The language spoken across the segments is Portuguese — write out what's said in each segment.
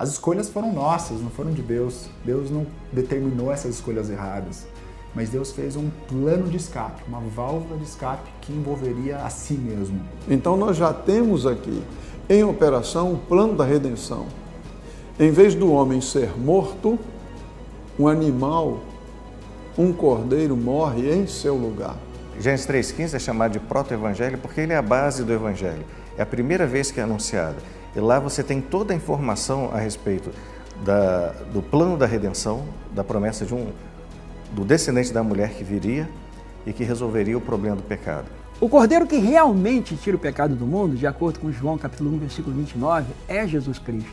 As escolhas foram nossas, não foram de Deus. Deus não determinou essas escolhas erradas. Mas Deus fez um plano de escape, uma válvula de escape que envolveria a si mesmo. Então nós já temos aqui em operação o plano da redenção. Em vez do homem ser morto, um animal, um cordeiro morre em seu lugar. Gênesis 3,15 é chamado de proto-evangelho porque ele é a base do evangelho. É a primeira vez que é anunciado. E lá você tem toda a informação a respeito da, do plano da redenção, da promessa de um, do descendente da mulher que viria e que resolveria o problema do pecado. O cordeiro que realmente tira o pecado do mundo, de acordo com João capítulo 1, versículo 29, é Jesus Cristo.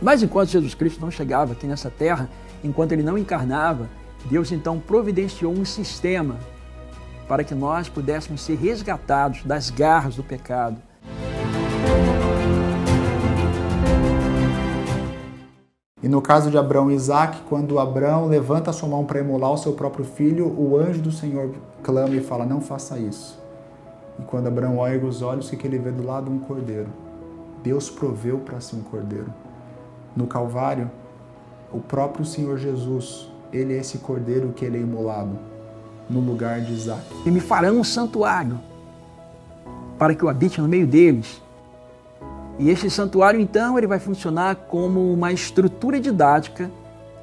Mas enquanto Jesus Cristo não chegava aqui nessa terra, enquanto ele não encarnava, Deus então providenciou um sistema para que nós pudéssemos ser resgatados das garras do pecado. E no caso de Abraão e Isaac, quando Abraão levanta a sua mão para emular o seu próprio filho, o anjo do Senhor clama e fala: Não faça isso. E quando Abraão ergue os olhos, o que ele vê do lado? Um cordeiro. Deus proveu para si um cordeiro. No Calvário, o próprio Senhor Jesus, ele é esse cordeiro que ele é imolado no lugar de Isaac. E me farão um santuário para que eu habite no meio deles. E este santuário, então, ele vai funcionar como uma estrutura didática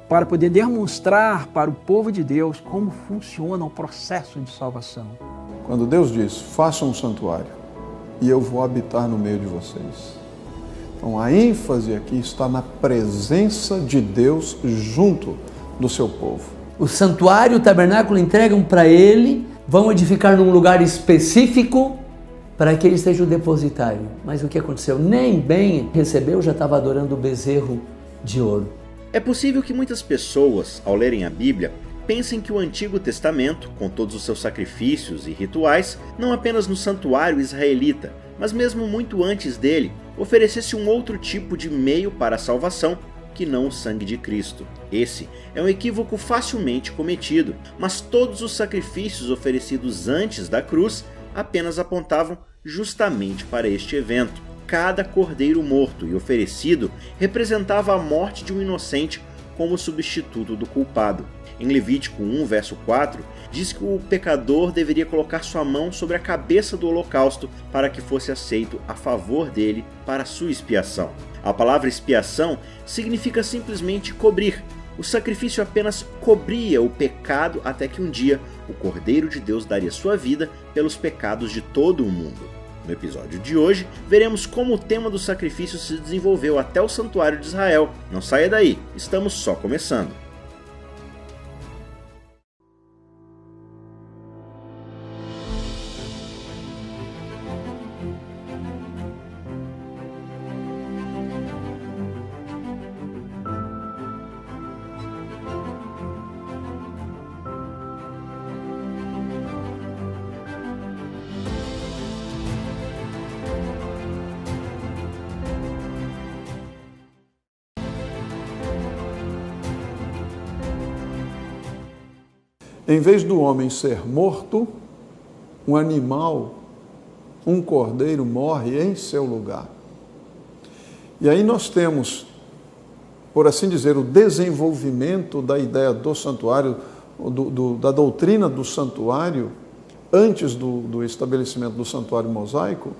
para poder demonstrar para o povo de Deus como funciona o processo de salvação. Quando Deus diz, faça um santuário e eu vou habitar no meio de vocês. Então a ênfase aqui está na presença de Deus junto do seu povo. O santuário, o tabernáculo entregam para ele, vão edificar num lugar específico para que ele seja o depositário. Mas o que aconteceu? Nem bem recebeu, já estava adorando o bezerro de ouro. É possível que muitas pessoas, ao lerem a Bíblia, pensem que o Antigo Testamento, com todos os seus sacrifícios e rituais, não apenas no santuário israelita, mas mesmo muito antes dele, oferecesse um outro tipo de meio para a salvação que não o sangue de Cristo. Esse é um equívoco facilmente cometido, mas todos os sacrifícios oferecidos antes da cruz apenas apontavam justamente para este evento. Cada cordeiro morto e oferecido representava a morte de um inocente como substituto do culpado. Em Levítico 1, verso 4, diz que o pecador deveria colocar sua mão sobre a cabeça do holocausto para que fosse aceito a favor dele para sua expiação. A palavra expiação significa simplesmente cobrir. O sacrifício apenas cobria o pecado até que um dia o Cordeiro de Deus daria sua vida pelos pecados de todo o mundo. No episódio de hoje, veremos como o tema do sacrifício se desenvolveu até o santuário de Israel. Não saia daí, estamos só começando. Em vez do homem ser morto, um animal, um cordeiro morre em seu lugar. E aí nós temos, por assim dizer, o desenvolvimento da ideia do santuário, do, do, da doutrina do santuário, antes do, do estabelecimento do santuário mosaico.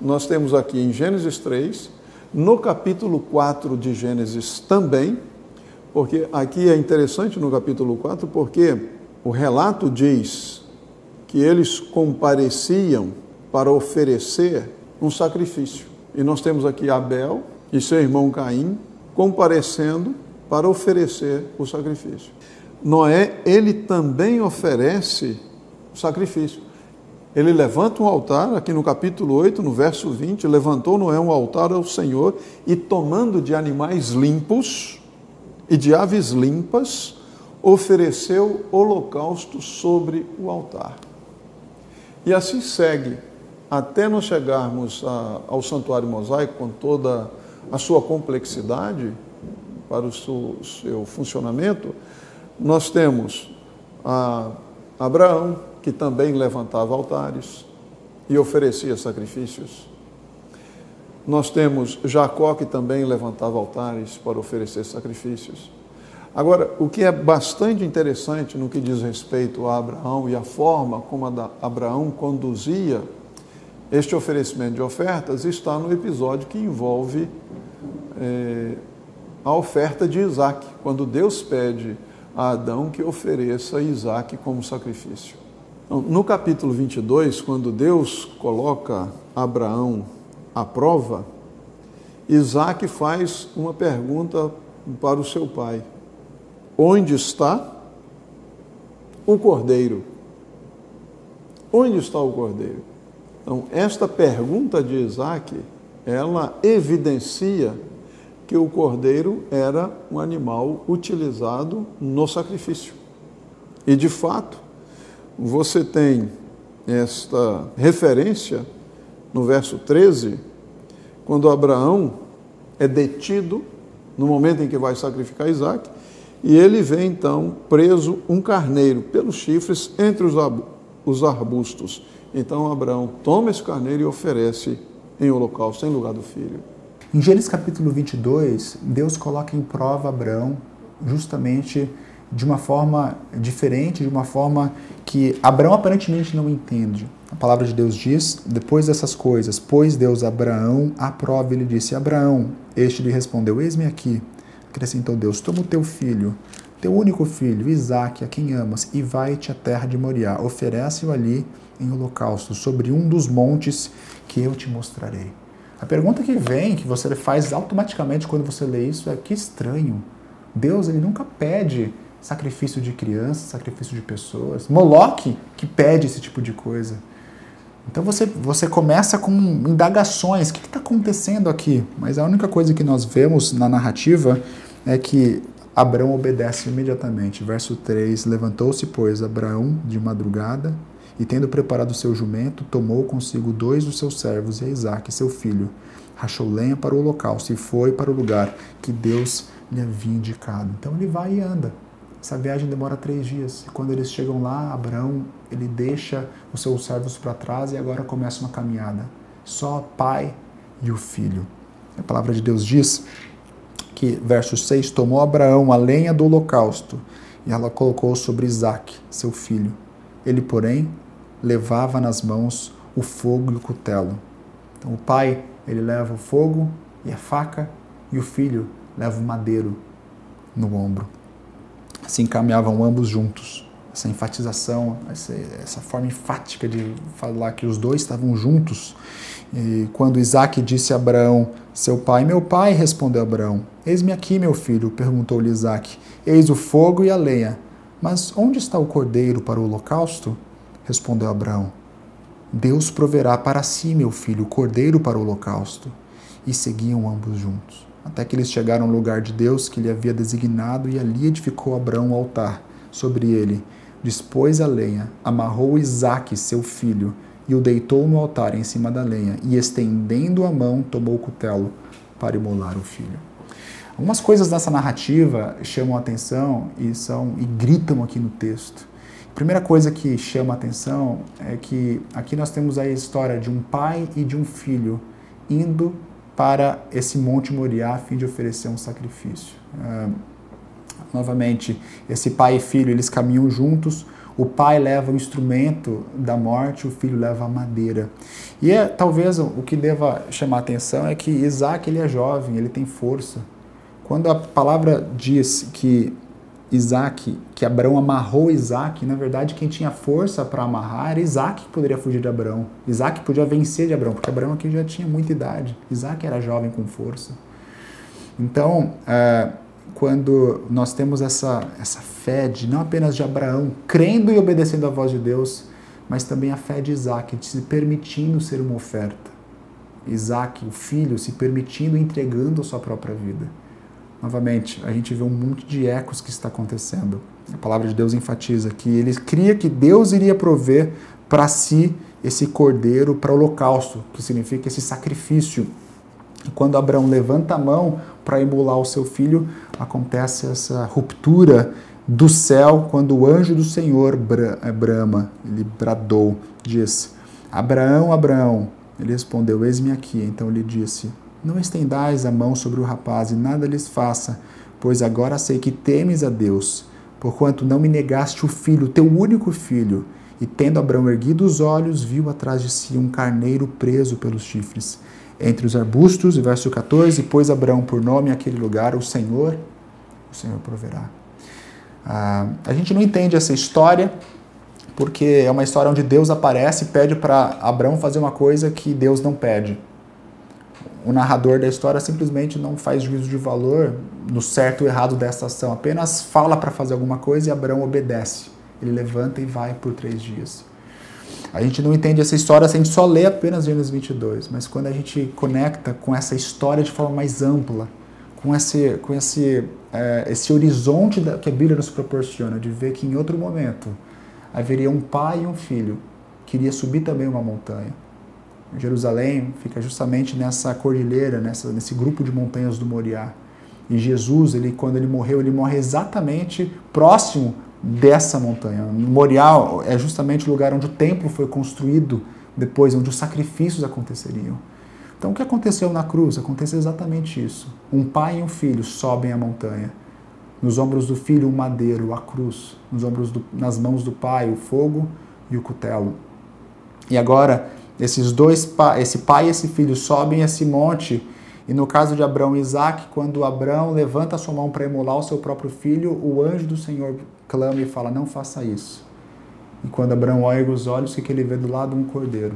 Nós temos aqui em Gênesis 3, no capítulo 4 de Gênesis também, porque aqui é interessante no capítulo 4, porque o relato diz que eles compareciam para oferecer um sacrifício. E nós temos aqui Abel e seu irmão Caim comparecendo para oferecer o sacrifício. Noé, ele também oferece o sacrifício. Ele levanta um altar, aqui no capítulo 8, no verso 20, levantou Noé um altar ao Senhor e tomando de animais limpos e de aves limpas, ofereceu holocausto sobre o altar. E assim segue, até nós chegarmos a, ao santuário mosaico com toda a sua complexidade para o seu, seu funcionamento, nós temos Abraão, que também levantava altares e oferecia sacrifícios. Nós temos Jacó, que também levantava altares para oferecer sacrifícios. Agora, o que é bastante interessante no que diz respeito a Abraão e a forma como Abraão conduzia este oferecimento de ofertas está no episódio que envolve é, a oferta de Isaac, quando Deus pede a Adão que ofereça Isaac como sacrifício. Então, no capítulo 22, quando Deus coloca Abraão à prova, Isaac faz uma pergunta para o seu pai: Onde está o cordeiro? Onde está o cordeiro? Então, esta pergunta de Isaac, ela evidencia que o cordeiro era um animal utilizado no sacrifício. E de fato, você tem esta referência no verso 13, quando Abraão é detido no momento em que vai sacrificar Isaac, e ele vê então preso um carneiro pelos chifres entre os arbustos. Então Abraão toma esse carneiro e oferece em holocausto, em lugar do filho. Em Gênesis capítulo 22, Deus coloca em prova Abraão justamente de uma forma diferente, de uma forma que Abraão aparentemente não entende. A palavra de Deus diz, depois dessas coisas, pôs Deus Abraão à prova, ele disse, Abraão, este lhe respondeu, eis-me aqui. Acrescentou Deus, toma o teu filho, teu único filho, Isaque, a quem amas, e vai-te à terra de Moriá, oferece-o ali em holocausto, sobre um dos montes que eu te mostrarei. A pergunta que vem, que você faz automaticamente quando você lê isso, é que estranho. Deus ele nunca pede sacrifício de crianças, sacrifício de pessoas. Moloque que pede esse tipo de coisa. Então você, você começa com indagações. O que está acontecendo aqui? Mas a única coisa que nós vemos na narrativa é que Abraão obedece imediatamente. Verso 3: Levantou-se, pois, Abraão de madrugada e tendo preparado seu jumento, tomou consigo dois dos seus servos e Isaac, seu filho. Rachou lenha para o holocausto e foi para o lugar que Deus lhe havia indicado. Então ele vai e anda. Essa viagem demora três dias. E quando eles chegam lá, Abraão ele deixa os seus servos para trás e agora começa uma caminhada. Só pai e o filho. A palavra de Deus diz que, verso 6, tomou Abraão a lenha do holocausto e ela colocou sobre Isaac, seu filho. Ele, porém, levava nas mãos o fogo e o cutelo. Então o pai, ele leva o fogo e a faca, e o filho leva o madeiro no ombro. Assim caminhavam ambos juntos. Essa enfatização, essa, essa forma enfática de falar que os dois estavam juntos. E quando Isaac disse a Abraão, seu pai, meu pai, respondeu Abraão, eis-me aqui, meu filho, perguntou-lhe Isaac, eis o fogo e a lenha, mas onde está o cordeiro para o holocausto? Respondeu Abraão: Deus proverá para si, meu filho, o cordeiro para o holocausto. E seguiam ambos juntos, até que eles chegaram ao lugar de Deus que lhe havia designado, e ali edificou Abraão o altar. Sobre ele dispôs a lenha, amarrou Isaque, seu filho, e o deitou no altar em cima da lenha, e estendendo a mão, tomou o cutelo para imolar o filho. Algumas coisas nessa narrativa chamam a atenção e são e gritam aqui no texto. A primeira coisa que chama a atenção é que aqui nós temos a história de um pai e de um filho indo para esse Monte Moriá a fim de oferecer um sacrifício. Uh, novamente, esse pai e filho eles caminham juntos. O pai leva o instrumento da morte, o filho leva a madeira. E é, talvez o que deva chamar atenção é que Isaac ele é jovem, ele tem força. Quando a palavra diz que Isaac, que Abraão amarrou Isaac, na verdade quem tinha força para amarrar era Isaac que poderia fugir de Abraão. Isaac podia vencer de Abraão, porque Abraão aqui já tinha muita idade. Isaac era jovem com força. Então, é, quando nós temos essa, essa fé de não apenas de Abraão, crendo e obedecendo à voz de Deus, mas também a fé de Isaac, de se permitindo ser uma oferta. Isaac, o filho, se permitindo, entregando a sua própria vida. Novamente, a gente vê um monte de ecos que está acontecendo. A palavra de Deus enfatiza que ele cria que Deus iria prover para si esse cordeiro para o holocausto, que significa esse sacrifício. E quando Abraão levanta a mão para imolar o seu filho, acontece essa ruptura do céu quando o anjo do Senhor brama, ele bradou, diz: Abraão, Abraão. Ele respondeu: Eis-me aqui. Então lhe disse: Não estendais a mão sobre o rapaz e nada lhes faça, pois agora sei que temes a Deus, porquanto não me negaste o filho, teu único filho. E tendo Abraão erguido os olhos, viu atrás de si um carneiro preso pelos chifres. Entre os arbustos, verso 14, pôs Abraão por nome aquele lugar, o Senhor, o Senhor proverá. Ah, a gente não entende essa história, porque é uma história onde Deus aparece e pede para Abraão fazer uma coisa que Deus não pede. O narrador da história simplesmente não faz juízo de valor no certo ou errado dessa ação, apenas fala para fazer alguma coisa e Abraão obedece. Ele levanta e vai por três dias. A gente não entende essa história se a gente só lê apenas Gênesis 22, mas quando a gente conecta com essa história de forma mais ampla, com esse, com esse, é, esse horizonte que a Bíblia nos proporciona, de ver que em outro momento haveria um pai e um filho que iria subir também uma montanha. Jerusalém fica justamente nessa cordilheira, nessa, nesse grupo de montanhas do Moriá. E Jesus, ele, quando ele morreu, ele morre exatamente próximo dessa montanha. Moriá é justamente o lugar onde o templo foi construído depois, onde os sacrifícios aconteceriam. Então, o que aconteceu na cruz? Aconteceu exatamente isso. Um pai e um filho sobem a montanha. Nos ombros do filho, um madeiro, a cruz. Nos ombros do, nas mãos do pai, o fogo e o cutelo. E agora, esses dois, esse pai e esse filho sobem esse monte. E no caso de Abraão e Isaac, quando Abraão levanta a sua mão para emular o seu próprio filho, o anjo do Senhor clama e fala: Não faça isso. E quando Abraão olha os olhos, o que ele vê do lado? Um cordeiro.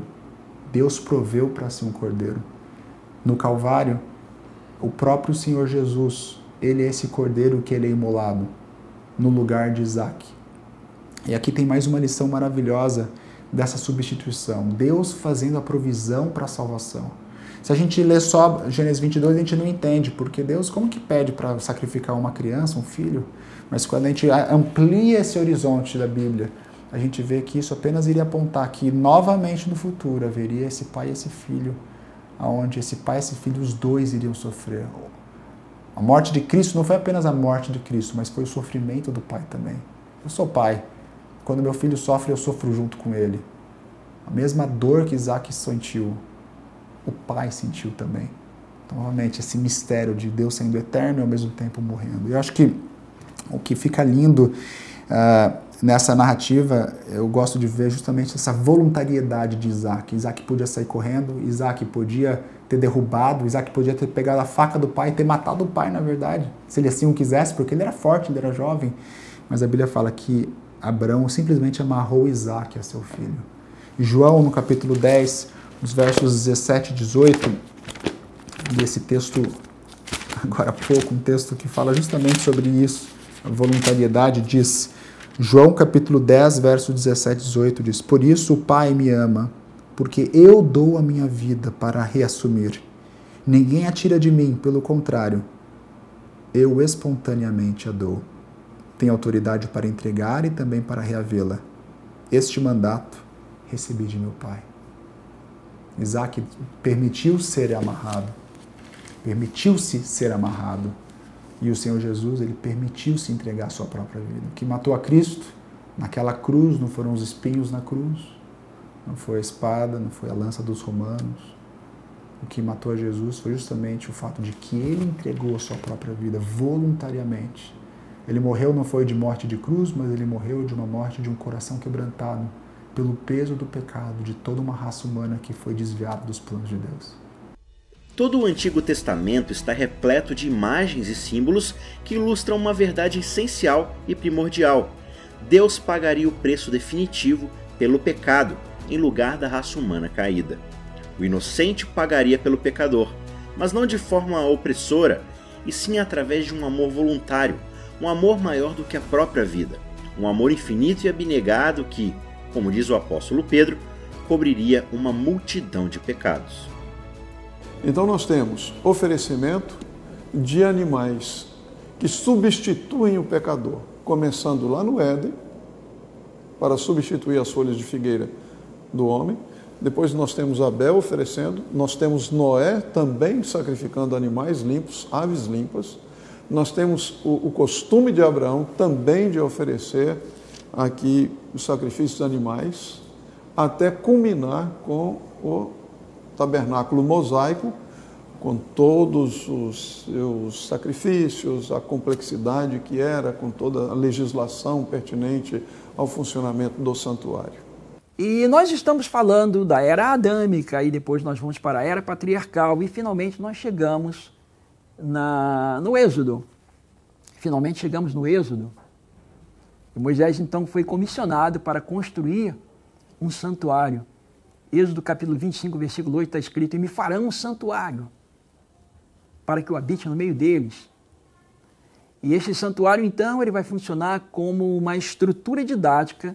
Deus proveu para si um cordeiro no Calvário, o próprio Senhor Jesus, ele é esse cordeiro que ele é imolado no lugar de Isaac. E aqui tem mais uma lição maravilhosa dessa substituição. Deus fazendo a provisão para a salvação. Se a gente lê só Gênesis 22, a gente não entende, porque Deus como que pede para sacrificar uma criança, um filho? Mas quando a gente amplia esse horizonte da Bíblia, a gente vê que isso apenas iria apontar que novamente no futuro haveria esse pai e esse filho onde esse pai e esse filho, os dois iriam sofrer. A morte de Cristo não foi apenas a morte de Cristo, mas foi o sofrimento do pai também. Eu sou pai. Quando meu filho sofre, eu sofro junto com ele. A mesma dor que Isaac sentiu, o pai sentiu também. Então, novamente, esse mistério de Deus sendo eterno e ao mesmo tempo morrendo. Eu acho que o que fica lindo uh, nessa narrativa, eu gosto de ver justamente essa voluntariedade de Isaac. Isaac podia sair correndo, Isaac podia ter derrubado, Isaac podia ter pegado a faca do pai e ter matado o pai, na verdade, se ele assim o quisesse, porque ele era forte, ele era jovem. Mas a Bíblia fala que Abraão simplesmente amarrou Isaac a seu filho. João, no capítulo 10, nos versos 17 e 18, e texto, agora há pouco, um texto que fala justamente sobre isso, a voluntariedade, diz João capítulo 10, verso 17 e 18 diz: Por isso o Pai me ama, porque eu dou a minha vida para reassumir. Ninguém a tira de mim, pelo contrário, eu espontaneamente a dou. Tenho autoridade para entregar e também para reavê-la. Este mandato recebi de meu Pai. Isaac permitiu ser amarrado, permitiu-se ser amarrado e o Senhor Jesus, ele permitiu se entregar a sua própria vida. O que matou a Cristo naquela cruz não foram os espinhos na cruz, não foi a espada, não foi a lança dos romanos. O que matou a Jesus foi justamente o fato de que ele entregou a sua própria vida voluntariamente. Ele morreu não foi de morte de cruz, mas ele morreu de uma morte de um coração quebrantado pelo peso do pecado de toda uma raça humana que foi desviada dos planos de Deus. Todo o Antigo Testamento está repleto de imagens e símbolos que ilustram uma verdade essencial e primordial. Deus pagaria o preço definitivo pelo pecado, em lugar da raça humana caída. O inocente pagaria pelo pecador, mas não de forma opressora, e sim através de um amor voluntário, um amor maior do que a própria vida, um amor infinito e abnegado que, como diz o apóstolo Pedro, cobriria uma multidão de pecados. Então nós temos oferecimento de animais que substituem o pecador, começando lá no Éden, para substituir as folhas de figueira do homem. Depois nós temos Abel oferecendo, nós temos Noé também sacrificando animais limpos, aves limpas. Nós temos o, o costume de Abraão também de oferecer aqui os sacrifícios animais, até culminar com o tabernáculo mosaico, com todos os seus sacrifícios, a complexidade que era, com toda a legislação pertinente ao funcionamento do santuário. E nós estamos falando da era adâmica e depois nós vamos para a era patriarcal e finalmente nós chegamos na, no Êxodo. Finalmente chegamos no Êxodo. E Moisés então foi comissionado para construir um santuário. Êxodo capítulo 25, versículo 8 está escrito: E me farão um santuário para que eu habite no meio deles. E este santuário, então, ele vai funcionar como uma estrutura didática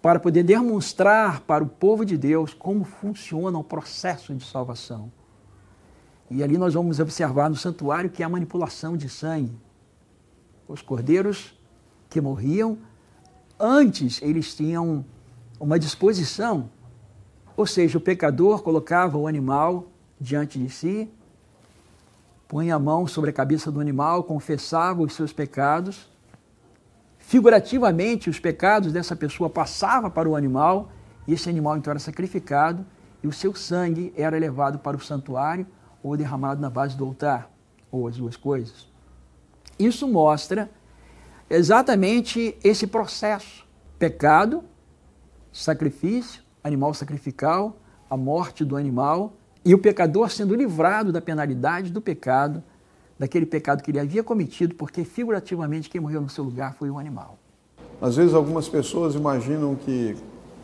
para poder demonstrar para o povo de Deus como funciona o processo de salvação. E ali nós vamos observar no santuário que é a manipulação de sangue. Os cordeiros que morriam, antes eles tinham uma disposição, ou seja, o pecador colocava o animal diante de si, punha a mão sobre a cabeça do animal, confessava os seus pecados. Figurativamente, os pecados dessa pessoa passavam para o animal, e esse animal então era sacrificado, e o seu sangue era levado para o santuário ou derramado na base do altar, ou as duas coisas. Isso mostra exatamente esse processo: pecado, sacrifício, animal sacrificial, a morte do animal e o pecador sendo livrado da penalidade do pecado, daquele pecado que ele havia cometido, porque figurativamente quem morreu no seu lugar foi o animal. Às vezes algumas pessoas imaginam que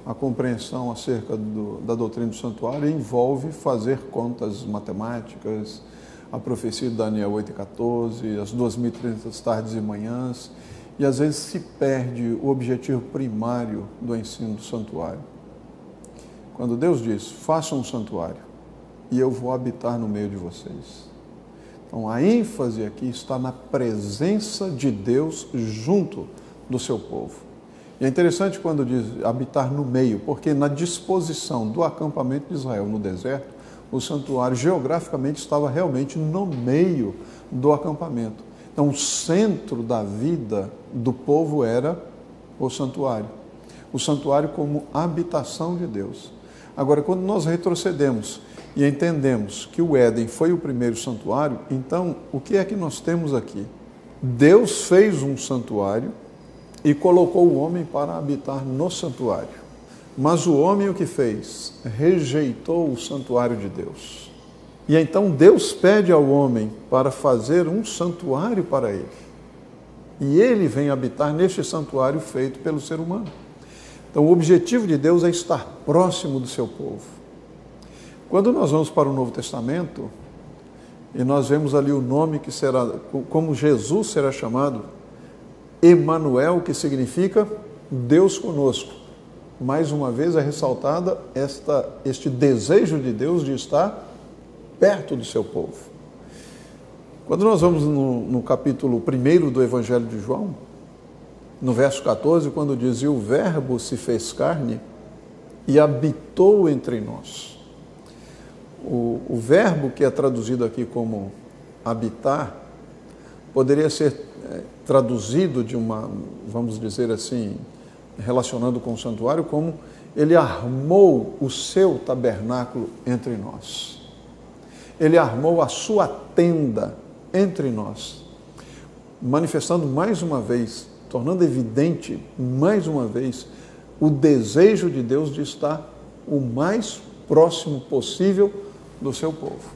a compreensão acerca do, da doutrina do santuário envolve fazer contas matemáticas, a profecia de Daniel 8,14, as 2.300 tardes e manhãs, e às vezes se perde o objetivo primário do ensino do santuário. Quando Deus diz, faça um santuário e eu vou habitar no meio de vocês. Então a ênfase aqui está na presença de Deus junto do seu povo. E é interessante quando diz habitar no meio, porque na disposição do acampamento de Israel no deserto, o santuário geograficamente estava realmente no meio do acampamento. Então, o centro da vida do povo era o santuário. O santuário como habitação de Deus. Agora, quando nós retrocedemos e entendemos que o Éden foi o primeiro santuário, então o que é que nós temos aqui? Deus fez um santuário e colocou o homem para habitar no santuário. Mas o homem o que fez? Rejeitou o santuário de Deus. E então Deus pede ao homem para fazer um santuário para ele. E ele vem habitar neste santuário feito pelo ser humano. Então, o objetivo de Deus é estar próximo do seu povo. Quando nós vamos para o Novo Testamento, e nós vemos ali o nome que será, como Jesus será chamado, Emanuel, que significa Deus conosco. Mais uma vez é ressaltada esta, este desejo de Deus de estar perto do seu povo. Quando nós vamos no, no capítulo 1 do Evangelho de João, no verso 14, quando diz: E o Verbo se fez carne e habitou entre nós. O, o verbo que é traduzido aqui como habitar poderia ser traduzido de uma, vamos dizer assim, relacionando com o santuário, como ele armou o seu tabernáculo entre nós. Ele armou a sua tenda entre nós, manifestando mais uma vez tornando evidente, mais uma vez, o desejo de Deus de estar o mais próximo possível do seu povo.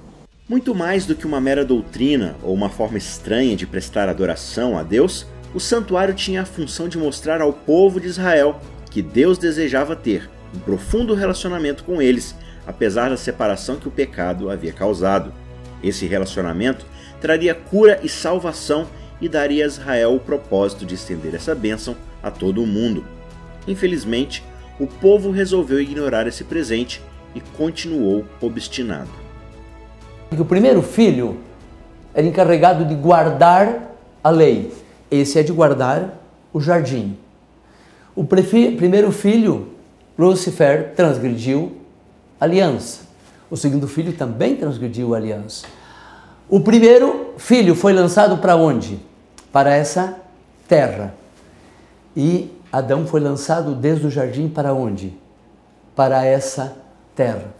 Muito mais do que uma mera doutrina ou uma forma estranha de prestar adoração a Deus, o santuário tinha a função de mostrar ao povo de Israel que Deus desejava ter um profundo relacionamento com eles, apesar da separação que o pecado havia causado. Esse relacionamento traria cura e salvação e daria a Israel o propósito de estender essa bênção a todo o mundo. Infelizmente, o povo resolveu ignorar esse presente e continuou obstinado. O primeiro filho era encarregado de guardar a lei. Esse é de guardar o jardim. O primeiro filho, Lucifer, transgrediu a aliança. O segundo filho também transgrediu a aliança. O primeiro filho foi lançado para onde? Para essa terra. E Adão foi lançado desde o jardim para onde? Para essa terra.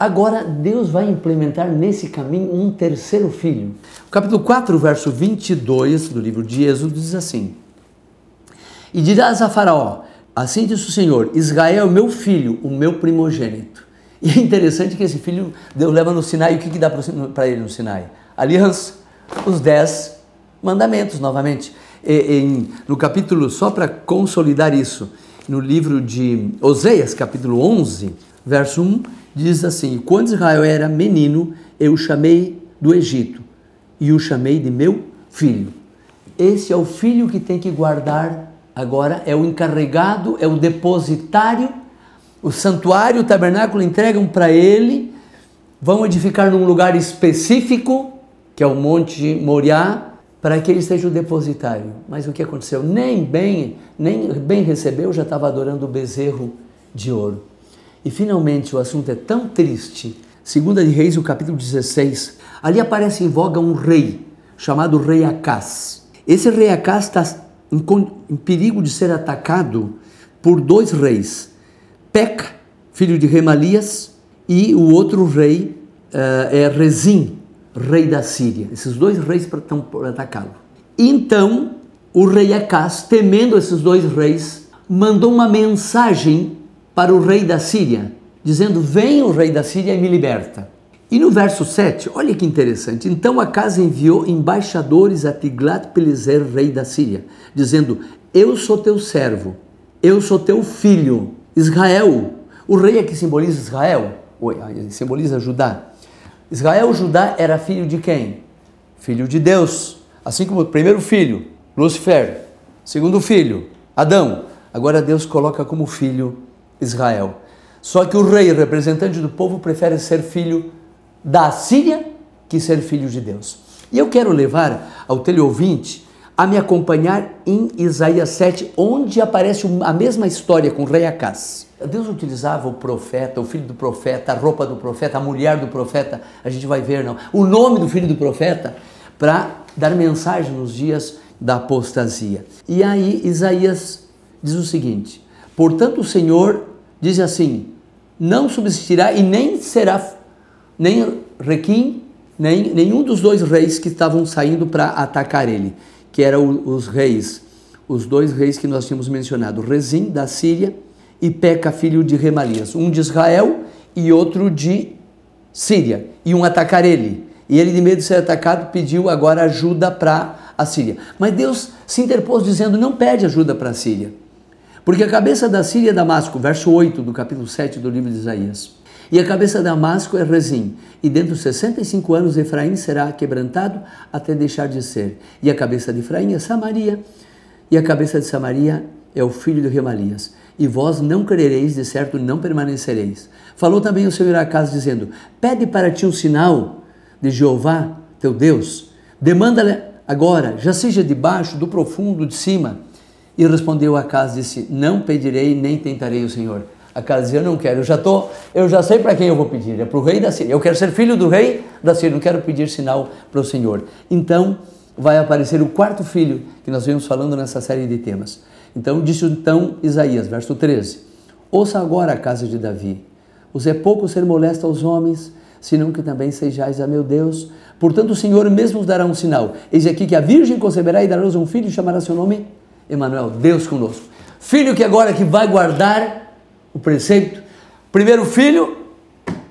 Agora Deus vai implementar nesse caminho um terceiro filho. O capítulo 4, verso 22 do livro de Êxodo diz assim: E dirás a Faraó: Assim diz o Senhor: Israel é meu filho, o meu primogênito. E é interessante que esse filho Deus leva no Sinai. E o que, que dá para ele no Sinai? Aliança, os dez mandamentos, novamente. Em, no capítulo, só para consolidar isso, no livro de Oséias, capítulo 11, verso 1, diz assim: Quando Israel era menino, eu o chamei do Egito e o chamei de meu filho. Esse é o filho que tem que guardar agora, é o encarregado, é o depositário. O santuário, o tabernáculo entregam para ele, vão edificar num lugar específico, que é o Monte Moriá, para que ele seja o depositário. Mas o que aconteceu? Nem bem, nem bem recebeu, já estava adorando o bezerro de ouro. E finalmente o assunto é tão triste. Segunda de Reis, o capítulo 16, ali aparece em voga um rei chamado rei Acás. Esse rei Acás está em, em perigo de ser atacado por dois reis, Peca, filho de Remalias, e o outro rei uh, é Rezim, rei da Síria. Esses dois reis estão por atacá-lo. Então, o rei Acás, temendo esses dois reis, mandou uma mensagem para o rei da Síria, dizendo: Vem o rei da Síria e me liberta. E no verso 7, olha que interessante. Então Acas enviou embaixadores a Tiglat-Pileser, rei da Síria, dizendo: Eu sou teu servo, eu sou teu filho, Israel. O rei é que simboliza Israel, simboliza Judá. Israel, Judá, era filho de quem? Filho de Deus. Assim como o primeiro filho, Lucifer, segundo filho, Adão. Agora Deus coloca como filho Israel. Só que o rei, representante do povo, prefere ser filho da Síria que ser filho de Deus. E eu quero levar ao teleouvinte a me acompanhar em Isaías 7, onde aparece a mesma história com o rei Acás. Deus utilizava o profeta, o filho do profeta, a roupa do profeta, a mulher do profeta, a gente vai ver não, o nome do filho do profeta, para dar mensagem nos dias da apostasia. E aí Isaías diz o seguinte: Portanto, o Senhor diz assim: não subsistirá e nem será nem Requim, nem nenhum dos dois reis que estavam saindo para atacar ele, que eram os reis, os dois reis que nós tínhamos mencionado, Rezim da Síria e Peca, filho de Remalias, um de Israel e outro de Síria, iam atacar ele. E ele, de medo de ser atacado, pediu agora ajuda para a Síria. Mas Deus se interpôs dizendo: não pede ajuda para a Síria. Porque a cabeça da Síria é Damasco, verso 8 do capítulo 7 do livro de Isaías. E a cabeça de Damasco é Rezim, e dentro de 65 anos Efraim será quebrantado até deixar de ser. E a cabeça de Efraim é Samaria, e a cabeça de Samaria é o filho de Remalias. E vós não crereis, de certo não permanecereis. Falou também o Senhor a casa, dizendo: Pede para ti um sinal de Jeová, teu Deus. Demanda-lhe agora, já seja de baixo, do profundo, de cima e respondeu a casa disse: Não pedirei nem tentarei o Senhor. A casa dizia: Eu não quero, eu já tô, eu já sei para quem eu vou pedir, é para o rei da Síria. Eu quero ser filho do rei da Síria, não quero pedir sinal para o Senhor. Então vai aparecer o quarto filho que nós vemos falando nessa série de temas. Então disse então Isaías, verso 13: Ouça agora a casa de Davi. Os é pouco ser molesto aos homens, senão que também sejais a meu Deus. Portanto, o Senhor mesmo dará um sinal. Eis aqui que a virgem conceberá e dará um filho e chamará seu nome Emanuel, Deus conosco. Filho que agora que vai guardar o preceito. Primeiro filho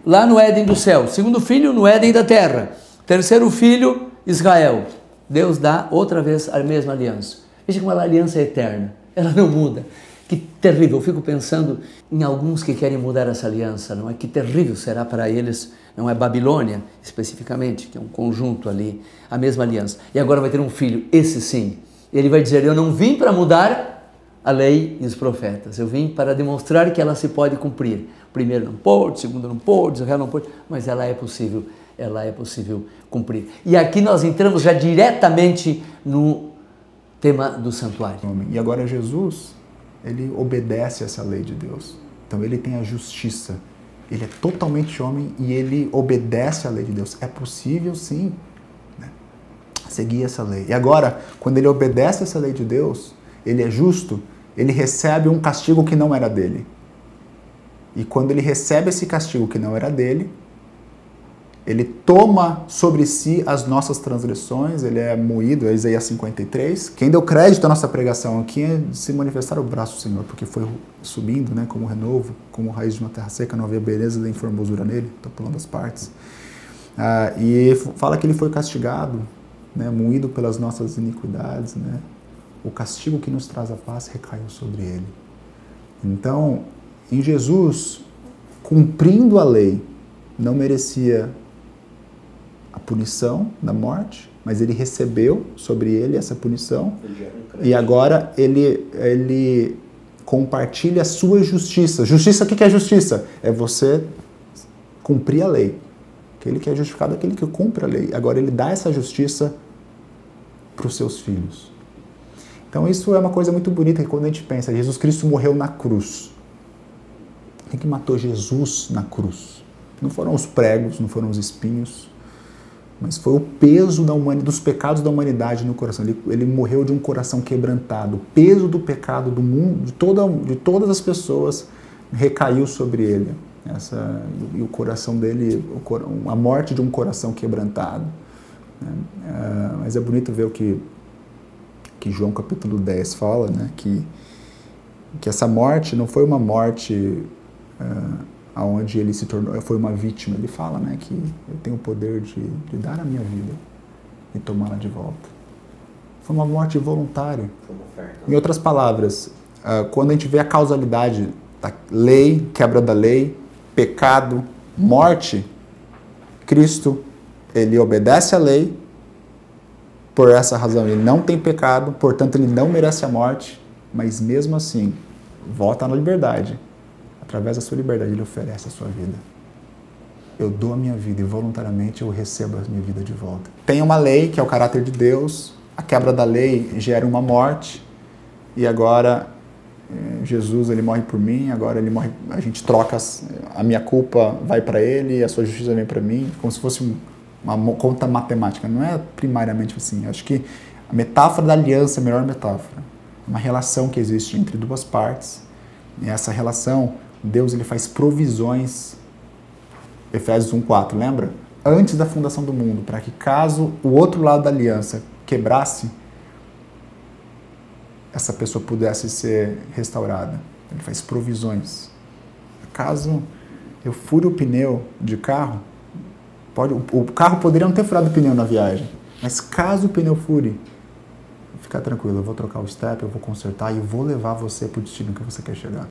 lá no Éden do céu, segundo filho no Éden da terra. Terceiro filho Israel. Deus dá outra vez a mesma aliança. Veja como a aliança é eterna. Ela não muda. Que terrível. Eu fico pensando em alguns que querem mudar essa aliança, não é? Que terrível será para eles, não é Babilônia especificamente, que é um conjunto ali, a mesma aliança. E agora vai ter um filho, esse sim, ele vai dizer: Eu não vim para mudar a lei e os profetas, eu vim para demonstrar que ela se pode cumprir. Primeiro não pôde, segundo não pôde, Israel não pôde, mas ela é possível, ela é possível cumprir. E aqui nós entramos já diretamente no tema do santuário. E agora Jesus, ele obedece essa lei de Deus. Então ele tem a justiça. Ele é totalmente homem e ele obedece à lei de Deus. É possível sim seguir essa lei. E agora, quando ele obedece essa lei de Deus, ele é justo, ele recebe um castigo que não era dele. E quando ele recebe esse castigo que não era dele, ele toma sobre si as nossas transgressões, ele é moído, é Isaías 53. Quem deu crédito à nossa pregação aqui é se manifestar o braço do Senhor, porque foi subindo, né, como renovo, como raiz de uma terra seca, não havia beleza nem formosura nele, estou pulando as partes. Ah, e fala que ele foi castigado, né, moído pelas nossas iniquidades, né, o castigo que nos traz a paz recaiu sobre ele. Então, em Jesus, cumprindo a lei, não merecia a punição da morte, mas ele recebeu sobre ele essa punição e agora ele, ele compartilha a sua justiça. Justiça, o que é justiça? É você cumprir a lei. Aquele que é justificado é aquele que cumpre a lei. Agora ele dá essa justiça para os seus filhos. Então isso é uma coisa muito bonita que quando a gente pensa, Jesus Cristo morreu na cruz. Quem que matou Jesus na cruz? Não foram os pregos, não foram os espinhos, mas foi o peso dos pecados da humanidade no coração. Ele, ele, morreu de um coração quebrantado. O peso do pecado do mundo, de, toda, de todas as pessoas, recaiu sobre ele. Essa, e o coração dele, a morte de um coração quebrantado. Né? É, mas é bonito ver o que, que João capítulo 10 fala, né? que, que essa morte não foi uma morte. Uh, aonde ele se tornou, foi uma vítima. Ele fala, né, que eu tenho o poder de, de dar a minha vida e tomá-la de volta. Foi uma morte voluntária. Em outras palavras, ah, quando a gente vê a causalidade da lei, quebra da lei, pecado, morte, Cristo, ele obedece à lei, por essa razão ele não tem pecado, portanto ele não merece a morte, mas mesmo assim, volta na liberdade através da sua liberdade, Ele oferece a sua vida. Eu dou a minha vida e voluntariamente eu recebo a minha vida de volta. Tem uma lei, que é o caráter de Deus, a quebra da lei gera uma morte, e agora eh, Jesus ele morre por mim, agora ele morre, a gente troca, a minha culpa vai para ele, a sua justiça vem para mim, como se fosse uma conta matemática. Não é primariamente assim. Acho que a metáfora da aliança é a melhor metáfora. Uma relação que existe entre duas partes. E essa relação Deus ele faz provisões, Efésios 1,4, lembra? Antes da fundação do mundo, para que caso o outro lado da aliança quebrasse, essa pessoa pudesse ser restaurada. Ele faz provisões. Caso eu fure o pneu de carro, pode, o carro poderia não ter furado o pneu na viagem, mas caso o pneu fure, fica tranquilo, eu vou trocar o step, eu vou consertar e vou levar você para o destino que você quer chegar.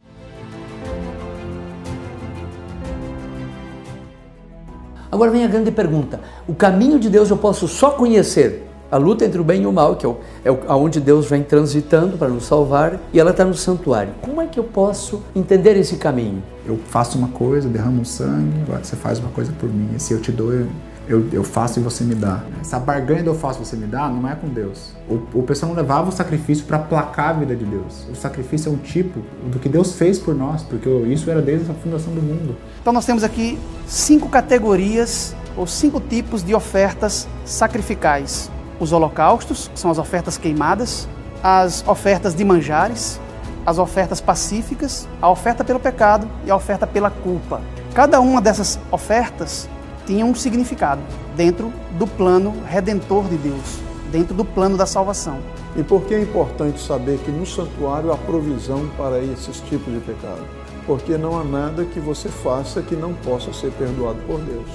Agora vem a grande pergunta: o caminho de Deus eu posso só conhecer a luta entre o bem e o mal, que é, o, é aonde Deus vem transitando para nos salvar, e ela está no santuário. Como é que eu posso entender esse caminho? Eu faço uma coisa, derramo sangue, agora você faz uma coisa por mim. E se eu te dou, eu, eu faço e você me dá. Essa barganha do eu faço e você me dá não é com Deus. O, o pessoal não levava o sacrifício para placar a vida de Deus. O sacrifício é um tipo do que Deus fez por nós, porque isso era desde a fundação do mundo. Então nós temos aqui cinco categorias ou cinco tipos de ofertas sacrificais. Os holocaustos, que são as ofertas queimadas, as ofertas de manjares, as ofertas pacíficas, a oferta pelo pecado e a oferta pela culpa. Cada uma dessas ofertas tinha um significado dentro do plano redentor de Deus, dentro do plano da salvação. E por que é importante saber que no santuário há provisão para esses tipos de pecado? Porque não há nada que você faça que não possa ser perdoado por Deus.